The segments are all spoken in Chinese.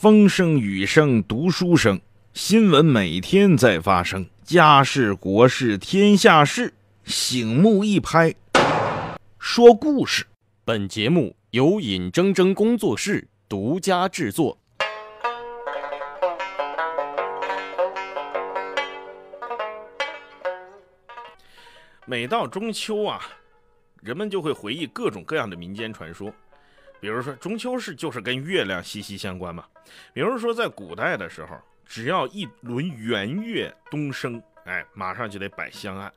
风声雨声读书声，新闻每天在发生，家事国事天下事，醒目一拍，说故事。本节目由尹铮铮工作室独家制作。每到中秋啊，人们就会回忆各种各样的民间传说。比如说，中秋是就是跟月亮息息相关嘛。比如说，在古代的时候，只要一轮圆月东升，哎，马上就得摆香案，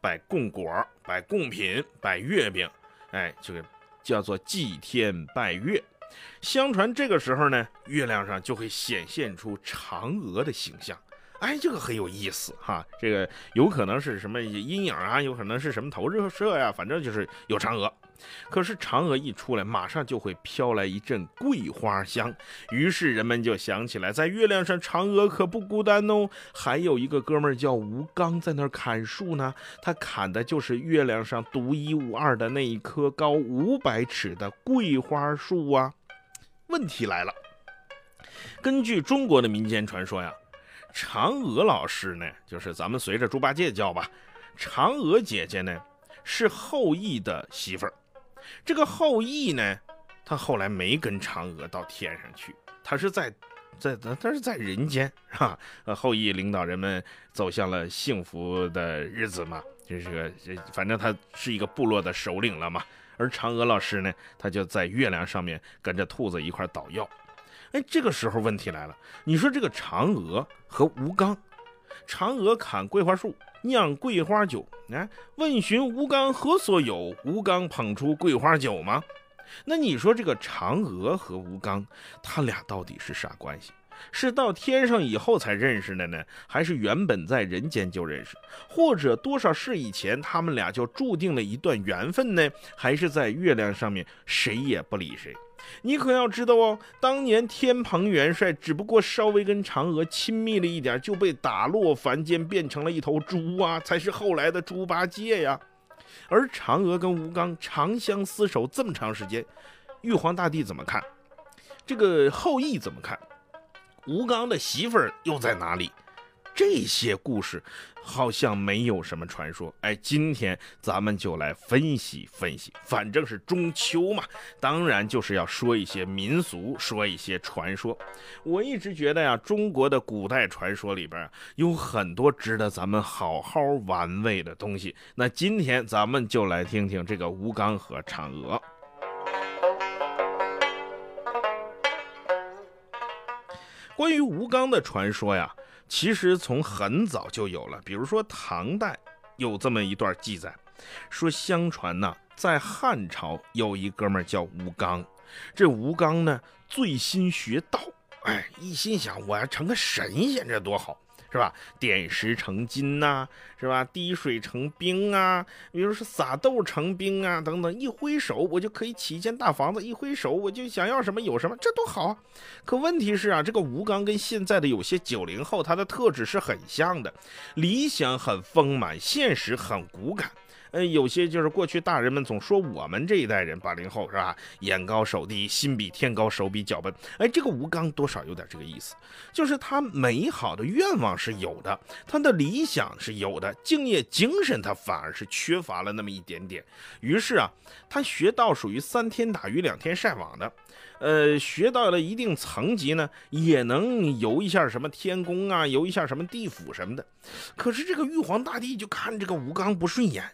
摆供果，摆贡品，摆月饼，哎，这个叫做祭天拜月。相传这个时候呢，月亮上就会显现出嫦娥的形象。哎，这个很有意思哈，这个有可能是什么阴影啊，有可能是什么投射呀，反正就是有嫦娥。可是嫦娥一出来，马上就会飘来一阵桂花香，于是人们就想起来，在月亮上，嫦娥可不孤单哦，还有一个哥们儿叫吴刚在那儿砍树呢，他砍的就是月亮上独一无二的那一棵高五百尺的桂花树啊。问题来了，根据中国的民间传说呀。嫦娥老师呢，就是咱们随着猪八戒叫吧。嫦娥姐姐呢，是后羿的媳妇儿。这个后羿呢，他后来没跟嫦娥到天上去，他是在，在他是在人间哈。呃，后羿领导人们走向了幸福的日子嘛，就是个，反正他是一个部落的首领了嘛。而嫦娥老师呢，他就在月亮上面跟着兔子一块捣药。哎，这个时候问题来了，你说这个嫦娥和吴刚，嫦娥砍桂花树，酿桂花酒，哎，问询吴刚何所有？吴刚捧出桂花酒吗？那你说这个嫦娥和吴刚，他俩到底是啥关系？是到天上以后才认识的呢，还是原本在人间就认识？或者多少世以前他们俩就注定了一段缘分呢？还是在月亮上面谁也不理谁？你可要知道哦，当年天蓬元帅只不过稍微跟嫦娥亲密了一点，就被打落凡间，变成了一头猪啊，才是后来的猪八戒呀。而嫦娥跟吴刚长相厮守这么长时间，玉皇大帝怎么看？这个后羿怎么看？吴刚的媳妇儿又在哪里？这些故事好像没有什么传说，哎，今天咱们就来分析分析。反正是中秋嘛，当然就是要说一些民俗，说一些传说。我一直觉得呀，中国的古代传说里边有很多值得咱们好好玩味的东西。那今天咱们就来听听这个吴刚和嫦娥。关于吴刚的传说呀。其实从很早就有了，比如说唐代有这么一段记载，说相传呢，在汉朝有一哥们叫吴刚，这吴刚呢醉心学道，哎，一心想我要成个神仙，这多好。是吧？点石成金呐，是吧？滴水成冰啊，比如说撒豆成冰啊，等等。一挥手，我就可以起一间大房子；一挥手，我就想要什么有什么，这多好啊！可问题是啊，这个吴刚跟现在的有些九零后，他的特质是很像的，理想很丰满，现实很骨感。呃，有些就是过去大人们总说我们这一代人八零后是吧？眼高手低，心比天高，手比脚笨。哎，这个吴刚多少有点这个意思，就是他美好的愿望是有的，他的理想是有的，敬业精神他反而是缺乏了那么一点点。于是啊，他学道属于三天打鱼两天晒网的。呃，学到了一定层级呢，也能游一下什么天宫啊，游一下什么地府什么的。可是这个玉皇大帝就看这个吴刚不顺眼，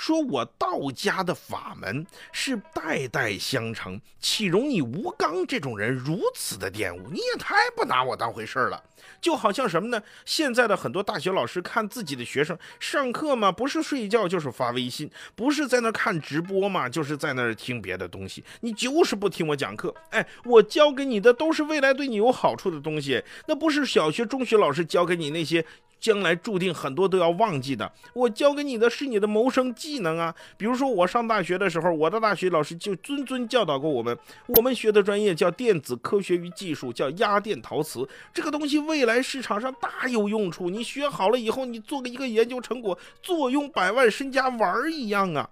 说我道家的法门是代代相承，岂容你吴刚这种人如此的玷污？你也太不拿我当回事儿了。就好像什么呢？现在的很多大学老师看自己的学生上课嘛，不是睡觉就是发微信，不是在那看直播嘛，就是在那听别的东西。你就是不听我讲课，哎，我教给你的都是未来对你有好处的东西，那不是小学、中学老师教给你那些。将来注定很多都要忘记的，我教给你的是你的谋生技能啊。比如说我上大学的时候，我的大学老师就谆谆教导过我们，我们学的专业叫电子科学与技术，叫压电陶瓷。这个东西未来市场上大有用处，你学好了以后，你做个一个研究成果，坐拥百万身家玩儿一样啊。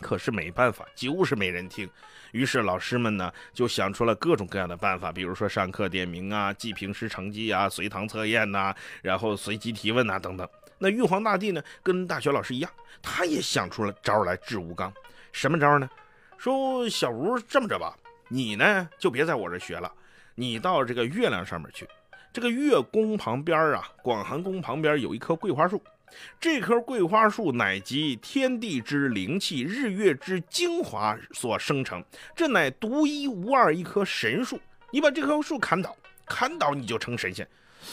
可是没办法，就是没人听。于是老师们呢就想出了各种各样的办法，比如说上课点名啊、记平时成绩啊、随堂测验呐，然后随机提问呐等等。那玉皇大帝呢，跟大学老师一样，他也想出了招来治吴刚。什么招呢？说小吴这么着吧，你呢就别在我这学了，你到这个月亮上面去。这个月宫旁边啊，广寒宫旁边有一棵桂花树，这棵桂花树乃集天地之灵气、日月之精华所生成，这乃独一无二一棵神树。你把这棵树砍倒，砍倒你就成神仙。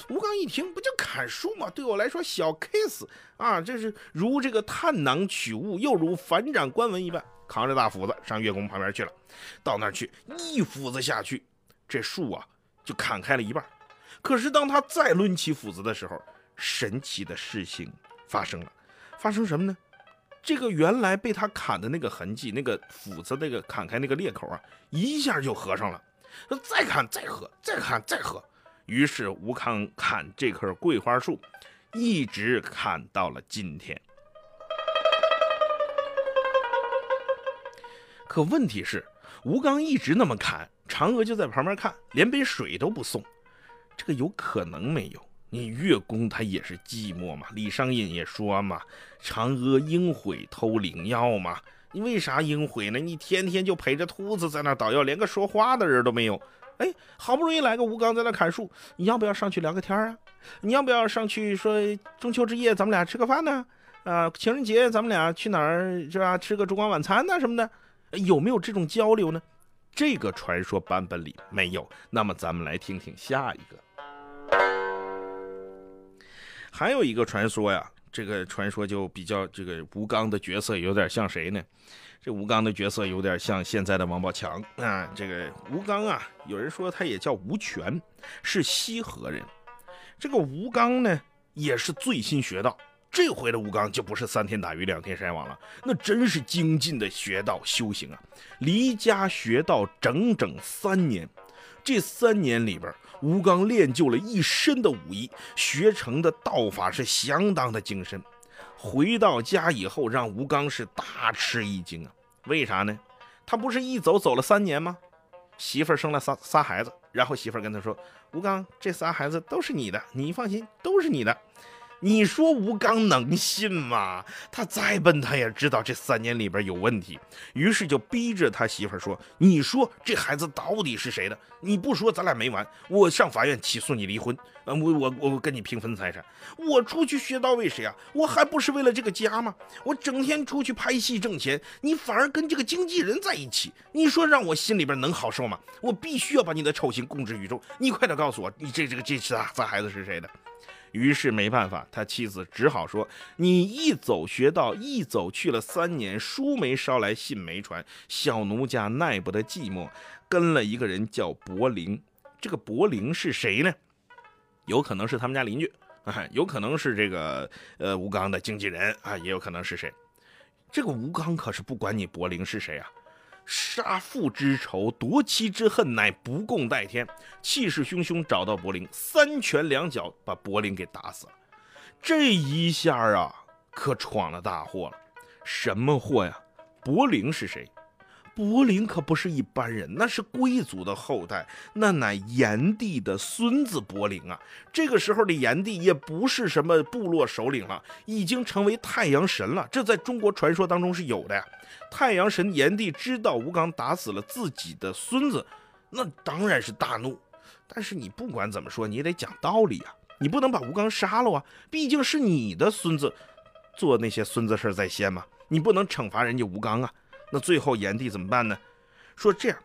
吴刚一听，不就砍树吗？对我来说小 case 啊，这是如这个探囊取物，又如反掌观文一般，扛着大斧子上月宫旁边去了。到那儿去，一斧子下去，这树啊就砍开了一半。可是当他再抡起斧子的时候，神奇的事情发生了。发生什么呢？这个原来被他砍的那个痕迹，那个斧子那个砍开那个裂口啊，一下就合上了。再砍再合，再砍再合。于是吴刚砍这棵桂花树，一直砍到了今天。可问题是，吴刚一直那么砍，嫦娥就在旁边看，连杯水都不送。这个有可能没有？你月宫他也是寂寞嘛？李商隐也说嘛，嫦娥应悔偷灵药嘛。你为啥应悔呢？你天天就陪着兔子在那捣药，连个说话的人都没有。哎，好不容易来个吴刚在那砍树，你要不要上去聊个天啊？你要不要上去说中秋之夜咱们俩吃个饭呢？啊，情人节咱们俩去哪儿是吧？吃个烛光晚餐呢什么的？有没有这种交流呢？这个传说版本里没有。那么咱们来听听下一个。还有一个传说呀，这个传说就比较这个吴刚的角色有点像谁呢？这吴刚的角色有点像现在的王宝强啊。这个吴刚啊，有人说他也叫吴权，是西河人。这个吴刚呢，也是最新学道。这回的吴刚就不是三天打鱼两天晒网了，那真是精进的学道修行啊！离家学道整整三年，这三年里边。吴刚练就了一身的武艺，学成的道法是相当的精深。回到家以后，让吴刚是大吃一惊啊！为啥呢？他不是一走走了三年吗？媳妇生了仨仨孩子，然后媳妇跟他说：“吴刚，这仨孩子都是你的，你放心，都是你的。”你说吴刚能信吗？他再笨，他也知道这三年里边有问题，于是就逼着他媳妇说：“你说这孩子到底是谁的？你不说，咱俩没完。我上法院起诉你离婚，呃，我我我跟你平分财产。我出去学到为谁啊？我还不是为了这个家吗？我整天出去拍戏挣钱，你反而跟这个经纪人在一起，你说让我心里边能好受吗？我必须要把你的丑行公之于众。你快点告诉我，你这这个这仨仨孩子是谁的？”于是没办法，他妻子只好说：“你一走学道，一走去了三年，书没捎来，信没传，小奴家耐不得寂寞，跟了一个人叫柏林。这个柏林是谁呢？有可能是他们家邻居啊，有可能是这个呃吴刚的经纪人啊，也有可能是谁。这个吴刚可是不管你柏林是谁啊。”杀父之仇，夺妻之恨，乃不共戴天。气势汹汹找到柏林，三拳两脚把柏林给打死了。这一下啊，可闯了大祸了。什么祸呀？柏林是谁？柏林可不是一般人，那是贵族的后代，那乃炎帝的孙子柏林啊。这个时候的炎帝也不是什么部落首领了，已经成为太阳神了。这在中国传说当中是有的呀。太阳神炎帝知道吴刚打死了自己的孙子，那当然是大怒。但是你不管怎么说，你也得讲道理啊，你不能把吴刚杀了啊，毕竟是你的孙子做那些孙子事在先嘛，你不能惩罚人家吴刚啊。那最后炎帝怎么办呢？说这样，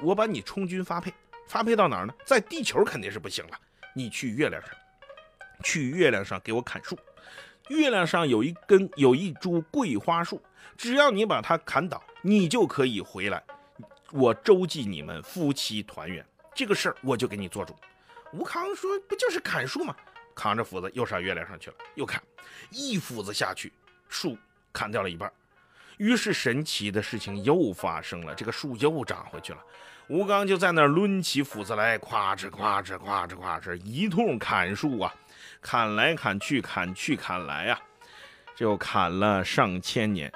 我把你充军发配，发配到哪儿呢？在地球肯定是不行了，你去月亮上，去月亮上给我砍树。月亮上有一根有一株桂花树，只要你把它砍倒，你就可以回来。我周济你们夫妻团圆，这个事儿我就给你做主。吴康说：“不就是砍树吗？”扛着斧子又上月亮上去了，又砍，一斧子下去，树砍掉了一半。于是神奇的事情又发生了，这个树又长回去了。吴刚就在那抡起斧子来，夸哧夸哧夸哧夸哧，一通砍树啊，砍来砍去，砍去砍来啊，就砍了上千年。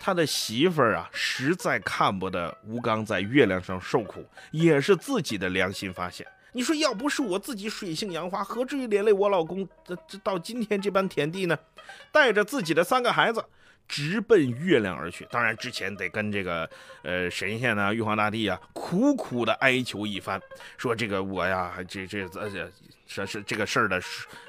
他的媳妇儿啊，实在看不得吴刚在月亮上受苦，也是自己的良心发现。你说要不是我自己水性杨花，何至于连累我老公这这到今天这般田地呢？带着自己的三个孩子，直奔月亮而去。当然之前得跟这个呃神仙呢，玉皇大帝啊，苦苦的哀求一番，说这个我呀，这这这这是这个事儿的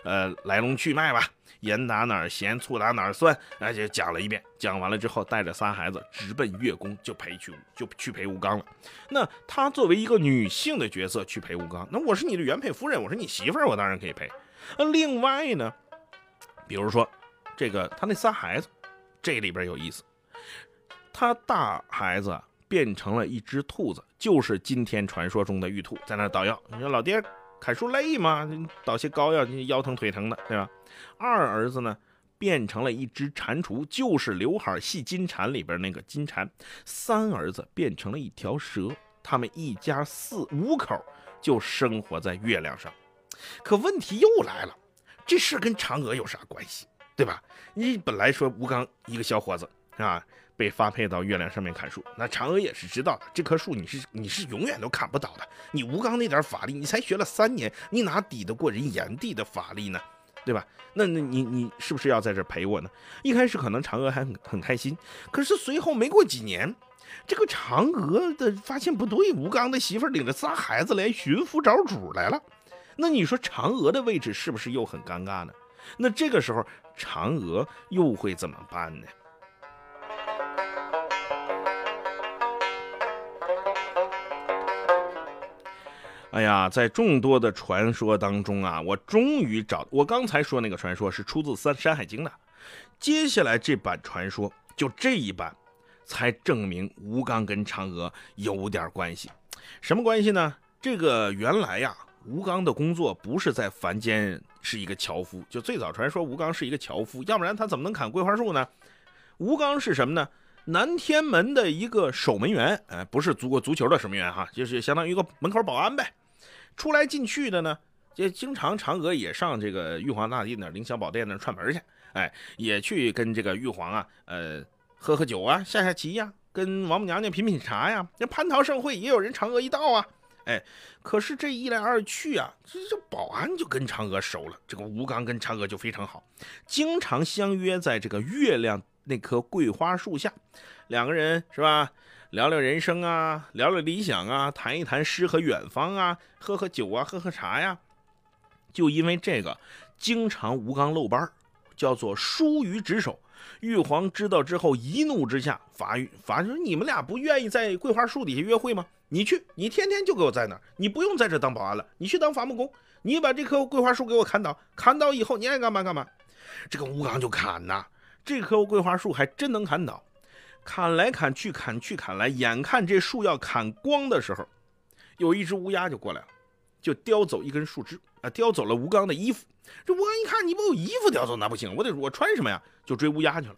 呃来龙去脉吧。盐打哪儿咸，醋打哪儿酸，而且讲了一遍。讲完了之后，带着仨孩子直奔月宫，就陪去就去陪吴刚了。那他作为一个女性的角色去陪吴刚，那我是你的原配夫人，我是你媳妇儿，我当然可以陪。那另外呢，比如说这个他那仨孩子，这里边有意思。他大孩子变成了一只兔子，就是今天传说中的玉兔，在那捣药。你说老爹。砍树累吗？捣些膏药，腰疼腿疼的，对吧？二儿子呢，变成了一只蟾蜍，就是刘海戏金蝉里边那个金蝉。三儿子变成了一条蛇，他们一家四五口就生活在月亮上。可问题又来了，这事跟嫦娥有啥关系？对吧？你本来说吴刚一个小伙子啊。被发配到月亮上面砍树，那嫦娥也是知道的，这棵树你是你是永远都砍不倒的。你吴刚那点法力，你才学了三年，你哪抵得过人炎帝的法力呢？对吧？那那你你是不是要在这陪我呢？一开始可能嫦娥还很很开心，可是随后没过几年，这个嫦娥的发现不对，吴刚的媳妇领着仨孩子来寻夫找主来了。那你说嫦娥的位置是不是又很尴尬呢？那这个时候嫦娥又会怎么办呢？哎呀，在众多的传说当中啊，我终于找我刚才说那个传说是出自《三山海经》的，接下来这版传说就这一版，才证明吴刚跟嫦娥有点关系。什么关系呢？这个原来呀，吴刚的工作不是在凡间是一个樵夫，就最早传说吴刚是一个樵夫，要不然他怎么能砍桂花树呢？吴刚是什么呢？南天门的一个守门员，哎，不是足过足球的守门员哈，就是相当于一个门口保安呗。出来进去的呢，就经常嫦娥也上这个玉皇大帝那凌霄宝殿那串门去，哎，也去跟这个玉皇啊，呃，喝喝酒啊，下下棋呀，跟王母娘娘品品茶呀。那蟠桃盛会也有人嫦娥一道啊，哎，可是这一来二去啊，这这保安就跟嫦娥熟了，这个吴刚跟嫦娥就非常好，经常相约在这个月亮那棵桂花树下，两个人是吧？聊聊人生啊，聊聊理想啊，谈一谈诗和远方啊，喝喝酒啊，喝喝茶呀。就因为这个，经常吴刚漏班叫做疏于职守。玉皇知道之后，一怒之下罚玉罚说：“你们俩不愿意在桂花树底下约会吗？你去，你天天就给我在那儿，你不用在这当保安了，你去当伐木工，你把这棵桂花树给我砍倒，砍倒以后你爱干嘛干嘛。”这个吴刚就砍呐，这棵桂花树还真能砍倒。砍来砍去，砍去砍来，眼看这树要砍光的时候，有一只乌鸦就过来了，就叼走一根树枝啊，叼走了吴刚的衣服。这吴刚一看，你把我衣服叼走，那不行，我得我穿什么呀？就追乌鸦去了。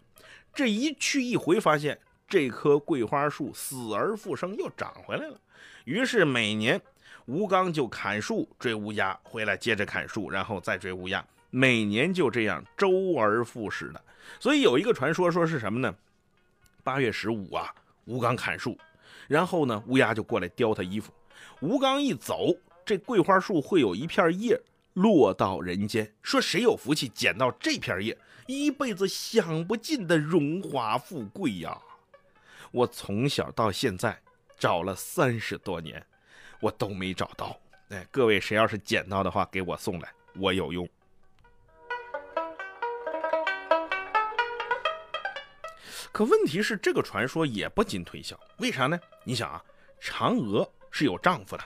这一去一回，发现这棵桂花树死而复生，又长回来了。于是每年吴刚就砍树追乌鸦，回来接着砍树，然后再追乌鸦，每年就这样周而复始的。所以有一个传说，说是什么呢？八月十五啊，吴刚砍树，然后呢，乌鸦就过来叼他衣服。吴刚一走，这桂花树会有一片叶落到人间，说谁有福气捡到这片叶，一辈子享不尽的荣华富贵呀！我从小到现在找了三十多年，我都没找到。哎，各位谁要是捡到的话，给我送来，我有用。可问题是，这个传说也不禁推销，为啥呢？你想啊，嫦娥是有丈夫的，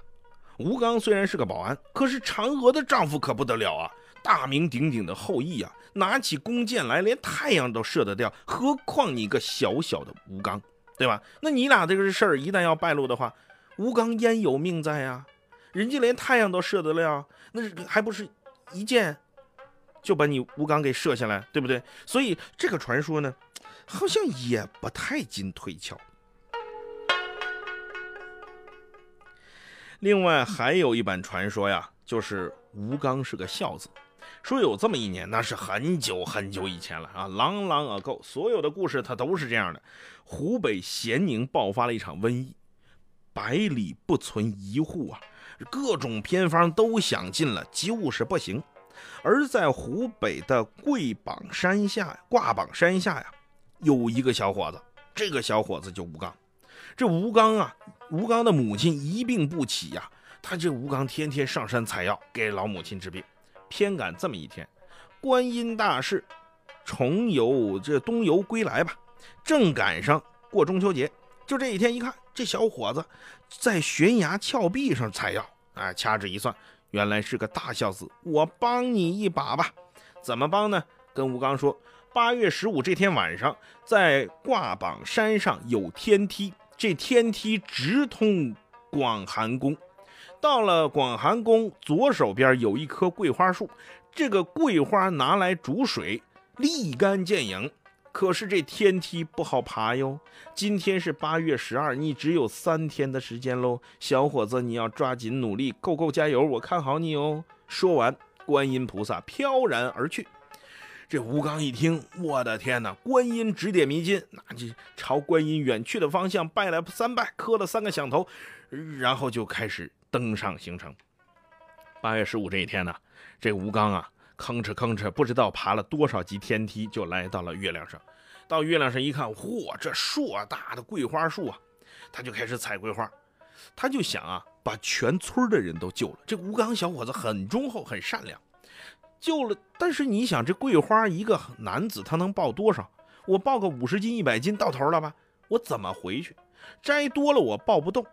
吴刚虽然是个保安，可是嫦娥的丈夫可不得了啊，大名鼎鼎的后羿啊，拿起弓箭来连太阳都射得掉，何况你一个小小的吴刚，对吧？那你俩这个事儿一旦要败露的话，吴刚焉有命在呀？人家连太阳都射得了，那还不是一箭就把你吴刚给射下来，对不对？所以这个传说呢？好像也不太经推敲。另外还有一版传说呀，就是吴刚是个孝子。说有这么一年，那是很久很久以前了啊，long long ago。所有的故事它都是这样的：湖北咸宁爆发了一场瘟疫，百里不存一户啊，各种偏方都想尽了，就是不行。而在湖北的贵榜山下挂榜山下呀，有一个小伙子，这个小伙子就吴刚。这吴刚啊，吴刚的母亲一病不起呀，他这吴刚天天上山采药给老母亲治病。偏赶这么一天，观音大士重游这东游归来吧，正赶上过中秋节。就这一天，一看这小伙子在悬崖峭壁上采药，啊，掐指一算，原来是个大孝子。我帮你一把吧，怎么帮呢？跟吴刚说，八月十五这天晚上，在挂榜山上有天梯，这天梯直通广寒宫。到了广寒宫左手边有一棵桂花树，这个桂花拿来煮水，立竿见影。可是这天梯不好爬哟。今天是八月十二，你只有三天的时间喽，小伙子，你要抓紧努力，够够加油，我看好你哦。说完，观音菩萨飘然而去。这吴刚一听，我的天哪！观音指点迷津，那就朝观音远去的方向拜了三拜，磕了三个响头，然后就开始。登上行程。八月十五这一天呢，这吴刚啊，吭哧吭哧，不知道爬了多少级天梯，就来到了月亮上。到月亮上一看，嚯，这硕大的桂花树啊！他就开始采桂花。他就想啊，把全村的人都救了。这吴刚小伙子很忠厚，很善良，救了。但是你想，这桂花一个男子他能抱多少？我抱个五十斤、一百斤到头了吧？我怎么回去？摘多了我抱不动。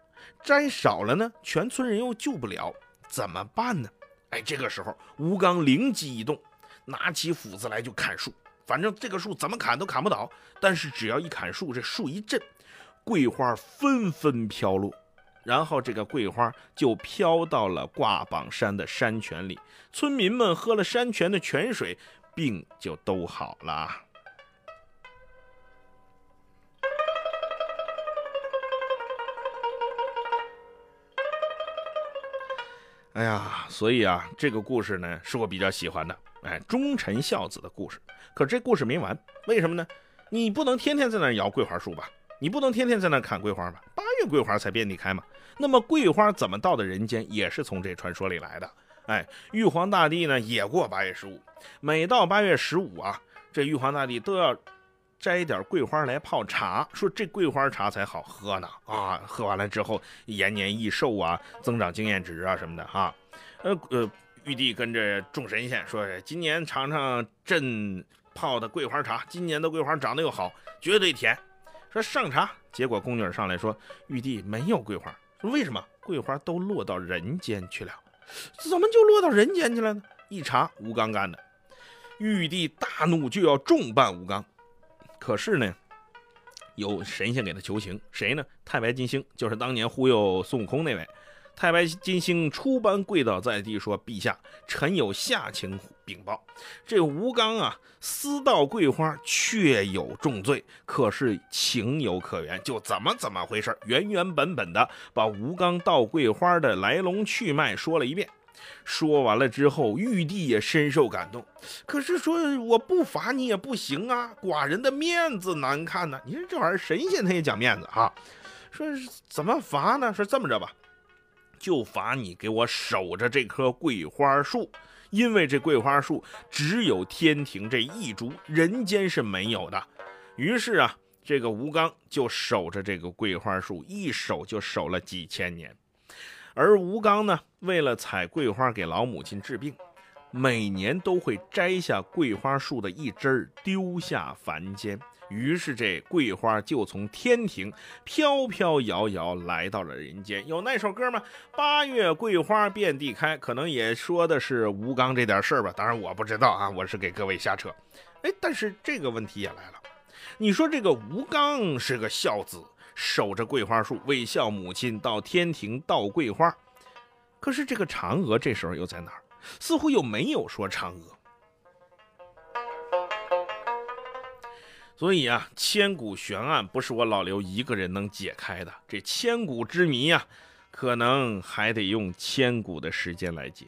摘少了呢，全村人又救不了，怎么办呢？哎，这个时候吴刚灵机一动，拿起斧子来就砍树。反正这个树怎么砍都砍不倒，但是只要一砍树，这树一震，桂花纷纷飘落，然后这个桂花就飘到了挂榜山的山泉里。村民们喝了山泉的泉水，病就都好了。哎呀，所以啊，这个故事呢是我比较喜欢的，哎，忠臣孝子的故事。可这故事没完，为什么呢？你不能天天在那摇桂花树吧？你不能天天在那砍桂花吧？八月桂花才遍地开嘛。那么桂花怎么到的人间，也是从这传说里来的。哎，玉皇大帝呢也过八月十五，每到八月十五啊，这玉皇大帝都要。摘一点桂花来泡茶，说这桂花茶才好喝呢啊！喝完了之后延年益寿啊，增长经验值啊什么的哈。呃呃，玉帝跟着众神仙说，今年尝尝朕泡的桂花茶，今年的桂花长得又好，绝对甜。说上茶，结果宫女上来说，玉帝没有桂花。说为什么？桂花都落到人间去了。怎么就落到人间去了呢？一查，吴刚干的。玉帝大怒，就要重办吴刚。可是呢，有神仙给他求情，谁呢？太白金星，就是当年忽悠孙悟空那位。太白金星出班跪倒在地，说：“陛下，臣有下情禀报。这吴刚啊，私盗桂花，确有重罪。可是情有可原，就怎么怎么回事，原原本本的把吴刚盗桂花的来龙去脉说了一遍。”说完了之后，玉帝也深受感动。可是说我不罚你也不行啊，寡人的面子难看呢。你说这玩意儿，神仙他也讲面子啊。说怎么罚呢？说这么着吧，就罚你给我守着这棵桂花树，因为这桂花树只有天庭这一株，人间是没有的。于是啊，这个吴刚就守着这个桂花树，一守就守了几千年。而吴刚呢，为了采桂花给老母亲治病，每年都会摘下桂花树的一枝儿丢下凡间。于是这桂花就从天庭飘飘摇摇来到了人间。有那首歌吗？八月桂花遍地开，可能也说的是吴刚这点事儿吧。当然我不知道啊，我是给各位瞎扯。哎，但是这个问题也来了，你说这个吴刚是个孝子。守着桂花树，为孝母亲到天庭盗桂花。可是这个嫦娥这时候又在哪儿？似乎又没有说嫦娥。所以啊，千古悬案不是我老刘一个人能解开的。这千古之谜呀，可能还得用千古的时间来解。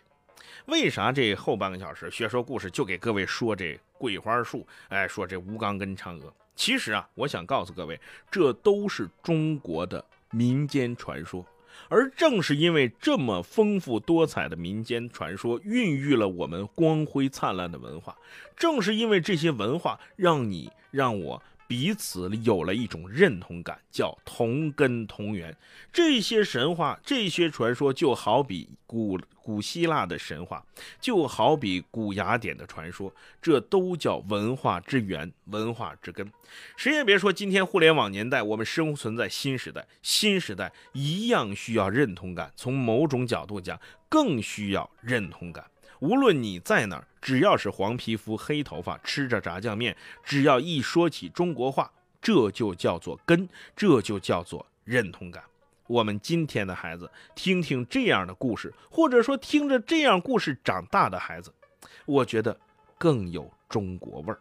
为啥这后半个小时学说故事就给各位说这桂花树，哎，说这吴刚跟嫦娥？其实啊，我想告诉各位，这都是中国的民间传说。而正是因为这么丰富多彩的民间传说，孕育了我们光辉灿烂的文化。正是因为这些文化，让你让我。彼此有了一种认同感，叫同根同源。这些神话、这些传说，就好比古古希腊的神话，就好比古雅典的传说，这都叫文化之源、文化之根。谁也别说，今天互联网年代，我们生存在新时代，新时代一样需要认同感。从某种角度讲，更需要认同感。无论你在哪儿，只要是黄皮肤、黑头发，吃着炸酱面，只要一说起中国话，这就叫做根，这就叫做认同感。我们今天的孩子听听这样的故事，或者说听着这样故事长大的孩子，我觉得更有中国味儿。